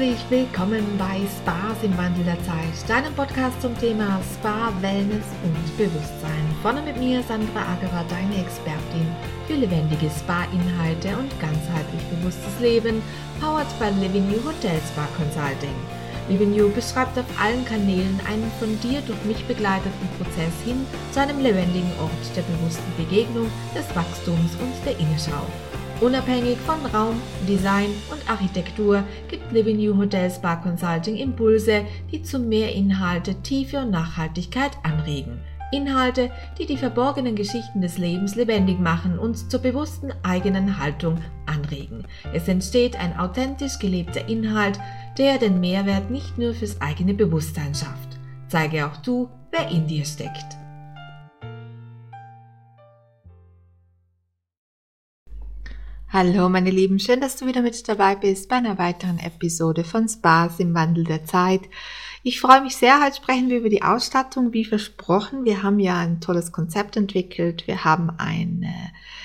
Herzlich willkommen bei Spas im Wandel der Zeit, deinem Podcast zum Thema Spa, Wellness und Bewusstsein. Vorne mit mir Sandra Agerer, deine Expertin für lebendige Spa-Inhalte und ganzheitlich bewusstes Leben, powered by Living You Hotel Spa Consulting. Living You beschreibt auf allen Kanälen einen von dir durch mich begleiteten Prozess hin zu einem lebendigen Ort der bewussten Begegnung, des Wachstums und der Innenschau. Unabhängig von Raum, Design und Architektur gibt Living New Hotel Spa Consulting Impulse, die zu mehr Inhalte, Tiefe und Nachhaltigkeit anregen. Inhalte, die die verborgenen Geschichten des Lebens lebendig machen und zur bewussten eigenen Haltung anregen. Es entsteht ein authentisch gelebter Inhalt, der den Mehrwert nicht nur fürs eigene Bewusstsein schafft. Zeige auch du, wer in dir steckt. Hallo meine Lieben, schön, dass du wieder mit dabei bist bei einer weiteren Episode von Spas im Wandel der Zeit. Ich freue mich sehr, heute sprechen wir über die Ausstattung, wie versprochen. Wir haben ja ein tolles Konzept entwickelt, wir haben eine,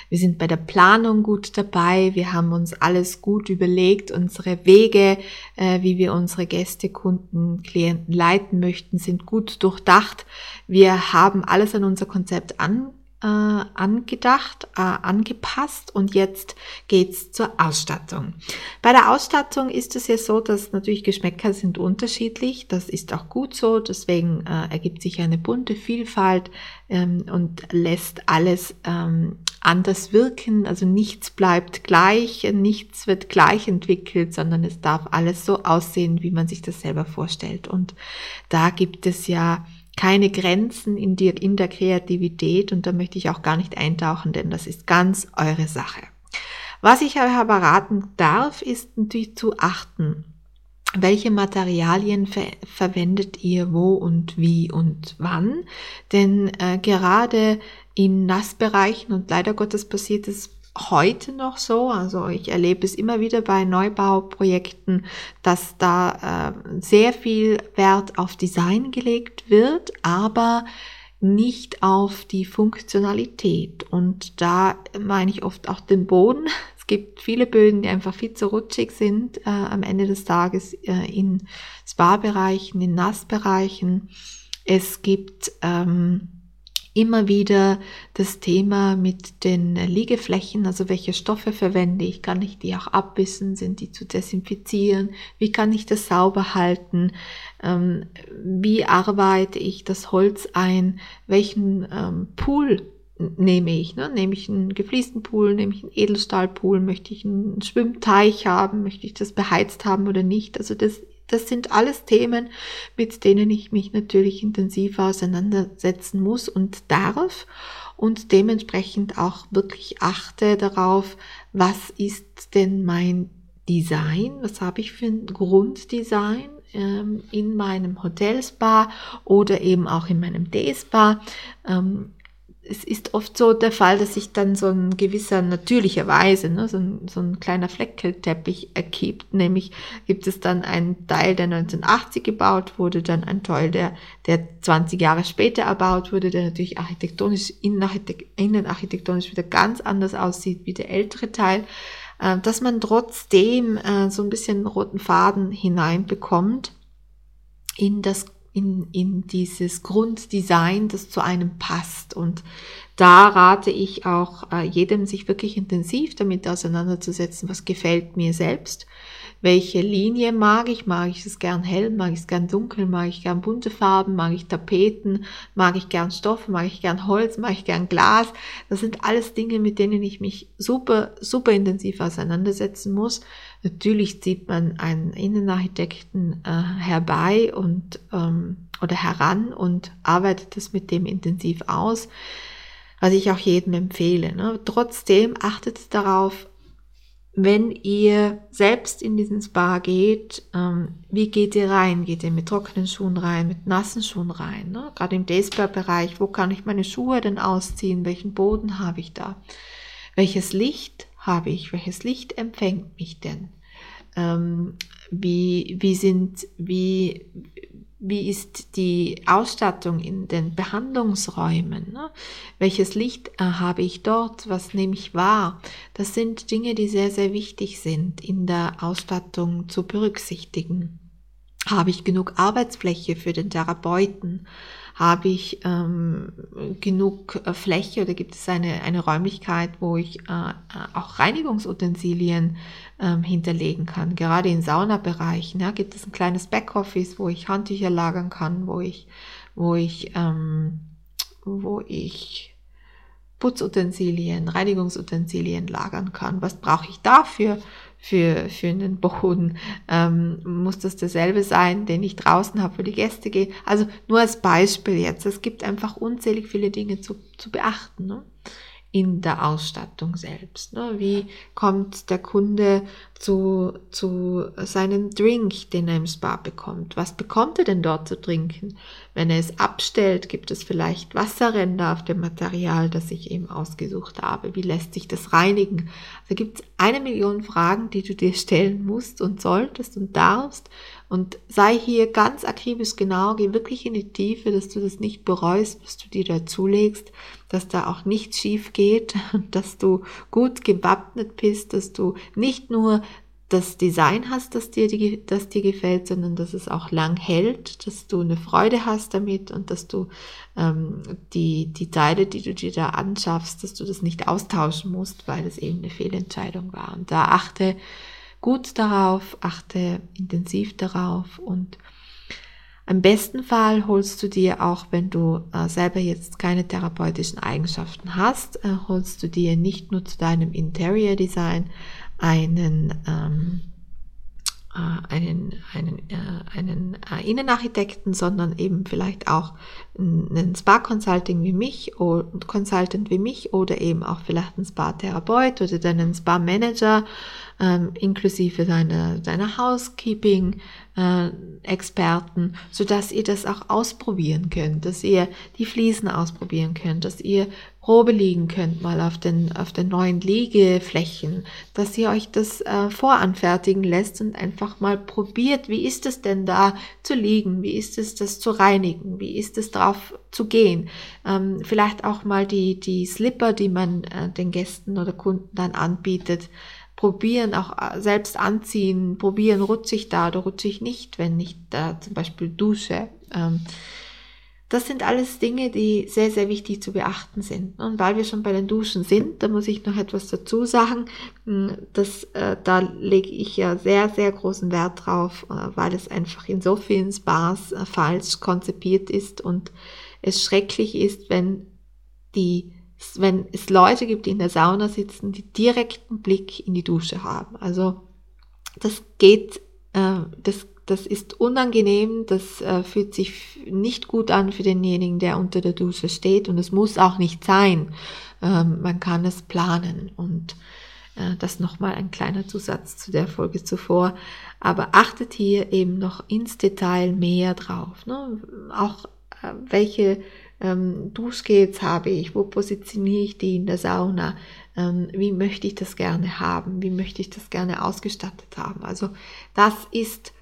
wir sind bei der Planung gut dabei, wir haben uns alles gut überlegt, unsere Wege, äh, wie wir unsere Gäste, Kunden, Klienten leiten möchten, sind gut durchdacht. Wir haben alles an unser Konzept an äh, angedacht, äh, angepasst und jetzt geht's zur Ausstattung. Bei der Ausstattung ist es ja so, dass natürlich Geschmäcker sind unterschiedlich. Das ist auch gut so. Deswegen äh, ergibt sich eine bunte Vielfalt ähm, und lässt alles ähm, anders wirken. Also nichts bleibt gleich, nichts wird gleich entwickelt, sondern es darf alles so aussehen, wie man sich das selber vorstellt. Und da gibt es ja keine Grenzen in, dir, in der Kreativität und da möchte ich auch gar nicht eintauchen, denn das ist ganz eure Sache. Was ich euch aber raten darf, ist natürlich zu achten, welche Materialien ver verwendet ihr wo und wie und wann. Denn äh, gerade in Nassbereichen und leider Gottes passiert es heute noch so. Also ich erlebe es immer wieder bei Neubauprojekten, dass da äh, sehr viel Wert auf Design gelegt wird, aber nicht auf die Funktionalität. Und da meine ich oft auch den Boden. Es gibt viele Böden, die einfach viel zu rutschig sind äh, am Ende des Tages äh, in Spa-Bereichen, in Nassbereichen. Es gibt ähm, immer wieder das Thema mit den Liegeflächen, also welche Stoffe verwende ich, kann ich die auch abbissen, sind die zu desinfizieren, wie kann ich das sauber halten, ähm, wie arbeite ich das Holz ein, welchen ähm, Pool nehme ich, ne? nehme ich einen gefliesten Pool, nehme ich einen Edelstahlpool, möchte ich einen Schwimmteich haben, möchte ich das beheizt haben oder nicht, also das das sind alles Themen, mit denen ich mich natürlich intensiv auseinandersetzen muss und darf und dementsprechend auch wirklich achte darauf, was ist denn mein Design, was habe ich für ein Grunddesign ähm, in meinem Hotelspa oder eben auch in meinem D-Spa. Ähm, es ist oft so der Fall, dass sich dann so ein gewisser natürlicherweise, ne, so, ein, so ein kleiner Fleckelteppich ergibt. Nämlich gibt es dann einen Teil, der 1980 gebaut wurde, dann ein Teil, der, der 20 Jahre später erbaut wurde, der natürlich architektonisch, innenarchitektonisch wieder ganz anders aussieht wie der ältere Teil, äh, dass man trotzdem äh, so ein bisschen roten Faden hineinbekommt in das in, in dieses Grunddesign, das zu einem passt. Und da rate ich auch äh, jedem, sich wirklich intensiv damit auseinanderzusetzen, was gefällt mir selbst, welche Linie mag ich, mag ich es gern hell, mag ich es gern dunkel, mag ich gern bunte Farben, mag ich Tapeten, mag ich gern Stoff, mag ich gern Holz, mag ich gern Glas. Das sind alles Dinge, mit denen ich mich super, super intensiv auseinandersetzen muss. Natürlich zieht man einen Innenarchitekten äh, herbei und ähm, oder heran und arbeitet das mit dem intensiv aus was ich auch jedem empfehle. Ne? Trotzdem achtet darauf, wenn ihr selbst in diesen Spa geht, ähm, wie geht ihr rein? Geht ihr mit trockenen Schuhen rein, mit nassen Schuhen rein? Ne? Gerade im Dayspa-Bereich, wo kann ich meine Schuhe denn ausziehen? Welchen Boden habe ich da? Welches Licht habe ich? Welches Licht empfängt mich denn? Ähm, wie, wie sind, wie, wie ist die Ausstattung in den Behandlungsräumen? Ne? Welches Licht äh, habe ich dort? Was nehme ich wahr? Das sind Dinge, die sehr, sehr wichtig sind in der Ausstattung zu berücksichtigen. Habe ich genug Arbeitsfläche für den Therapeuten? Habe ich ähm, genug äh, Fläche oder gibt es eine, eine Räumlichkeit, wo ich äh, auch Reinigungsutensilien ähm, hinterlegen kann? Gerade in Saunabereichen ja, gibt es ein kleines Backoffice, wo ich Handtücher lagern kann, wo ich, wo ich, ähm, wo ich Putzutensilien, Reinigungsutensilien lagern kann. Was brauche ich dafür? für, für einen Boden. Ähm, muss das derselbe sein, den ich draußen habe, wo die Gäste gehen? Also nur als Beispiel jetzt. Es gibt einfach unzählig viele Dinge zu, zu beachten. Ne? In der Ausstattung selbst. Ne? Wie kommt der Kunde zu, zu seinem Drink, den er im Spa bekommt? Was bekommt er denn dort zu trinken? Wenn er es abstellt, gibt es vielleicht Wasserränder auf dem Material, das ich eben ausgesucht habe. Wie lässt sich das reinigen? Also gibt es eine Million Fragen, die du dir stellen musst und solltest und darfst. Und sei hier ganz akribisch genau, geh wirklich in die Tiefe, dass du das nicht bereust, was du dir dazulegst dass da auch nichts schief geht, dass du gut gewappnet bist, dass du nicht nur das Design hast, das dir, das dir gefällt, sondern dass es auch lang hält, dass du eine Freude hast damit und dass du ähm, die, die Teile, die du dir da anschaffst, dass du das nicht austauschen musst, weil es eben eine Fehlentscheidung war. Und da achte gut darauf, achte intensiv darauf und im besten Fall holst du dir, auch wenn du äh, selber jetzt keine therapeutischen Eigenschaften hast, äh, holst du dir nicht nur zu deinem Interior Design einen, ähm, äh, einen, einen, äh, einen äh, Innenarchitekten, sondern eben vielleicht auch einen Spa-Consulting wie mich oder Consultant wie mich oder eben auch vielleicht einen Spa-Therapeut oder deinen Spa-Manager ähm, inklusive deiner, deiner Housekeeping, äh, Experten, so dass ihr das auch ausprobieren könnt, dass ihr die Fliesen ausprobieren könnt, dass ihr Probe liegen könnt mal auf den, auf den neuen Liegeflächen, dass ihr euch das äh, voranfertigen lässt und einfach mal probiert, wie ist es denn da zu liegen, wie ist es das zu reinigen, wie ist es drauf zu gehen. Ähm, vielleicht auch mal die, die Slipper, die man äh, den Gästen oder Kunden dann anbietet, probieren, auch äh, selbst anziehen, probieren, rutsche ich da oder rutsche ich nicht, wenn ich da zum Beispiel dusche. Ähm, das sind alles Dinge, die sehr, sehr wichtig zu beachten sind. Und weil wir schon bei den Duschen sind, da muss ich noch etwas dazu sagen. Hm, das, äh, da lege ich ja sehr, sehr großen Wert drauf, äh, weil es einfach in so vielen Spas äh, falsch konzipiert ist und es schrecklich ist, wenn die wenn es Leute gibt, die in der Sauna sitzen, die direkten Blick in die Dusche haben. Also das geht, das, das ist unangenehm, das äh, fühlt sich nicht gut an für denjenigen, der unter der Dusche steht und es muss auch nicht sein. Ähm, man kann es planen und äh, das nochmal ein kleiner Zusatz zu der Folge zuvor. Aber achtet hier eben noch ins Detail mehr drauf. Ne? Auch äh, welche ähm, Duschgels habe ich, wo positioniere ich die in der Sauna, ähm, wie möchte ich das gerne haben, wie möchte ich das gerne ausgestattet haben. Also das ist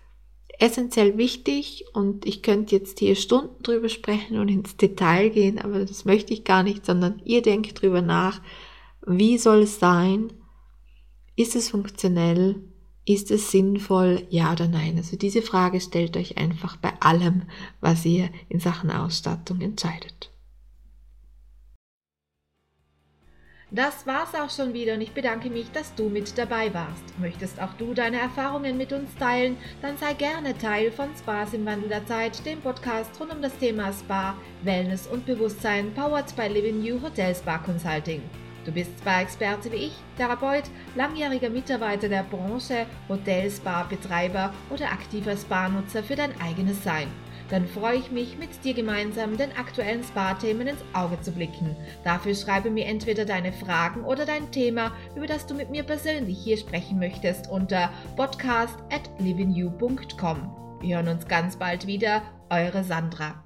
essentiell wichtig und ich könnte jetzt hier Stunden drüber sprechen und ins Detail gehen, aber das möchte ich gar nicht, sondern ihr denkt drüber nach, wie soll es sein, ist es funktionell, ist es sinnvoll, ja oder nein? Also diese Frage stellt euch einfach bei allem, was ihr in Sachen Ausstattung entscheidet. Das war's auch schon wieder und ich bedanke mich, dass du mit dabei warst. Möchtest auch du deine Erfahrungen mit uns teilen, dann sei gerne Teil von Spas im Wandel der Zeit, dem Podcast rund um das Thema Spa, Wellness und Bewusstsein, powered by Living New Hotel Spa Consulting. Du bist Spa-Experte wie ich, Therapeut, langjähriger Mitarbeiter der Branche, Hotel, Spa-Betreiber oder aktiver Spa-Nutzer für dein eigenes Sein. Dann freue ich mich, mit dir gemeinsam den aktuellen Spa-Themen ins Auge zu blicken. Dafür schreibe mir entweder deine Fragen oder dein Thema, über das du mit mir persönlich hier sprechen möchtest, unter podcast at livingyou.com. Wir hören uns ganz bald wieder. Eure Sandra.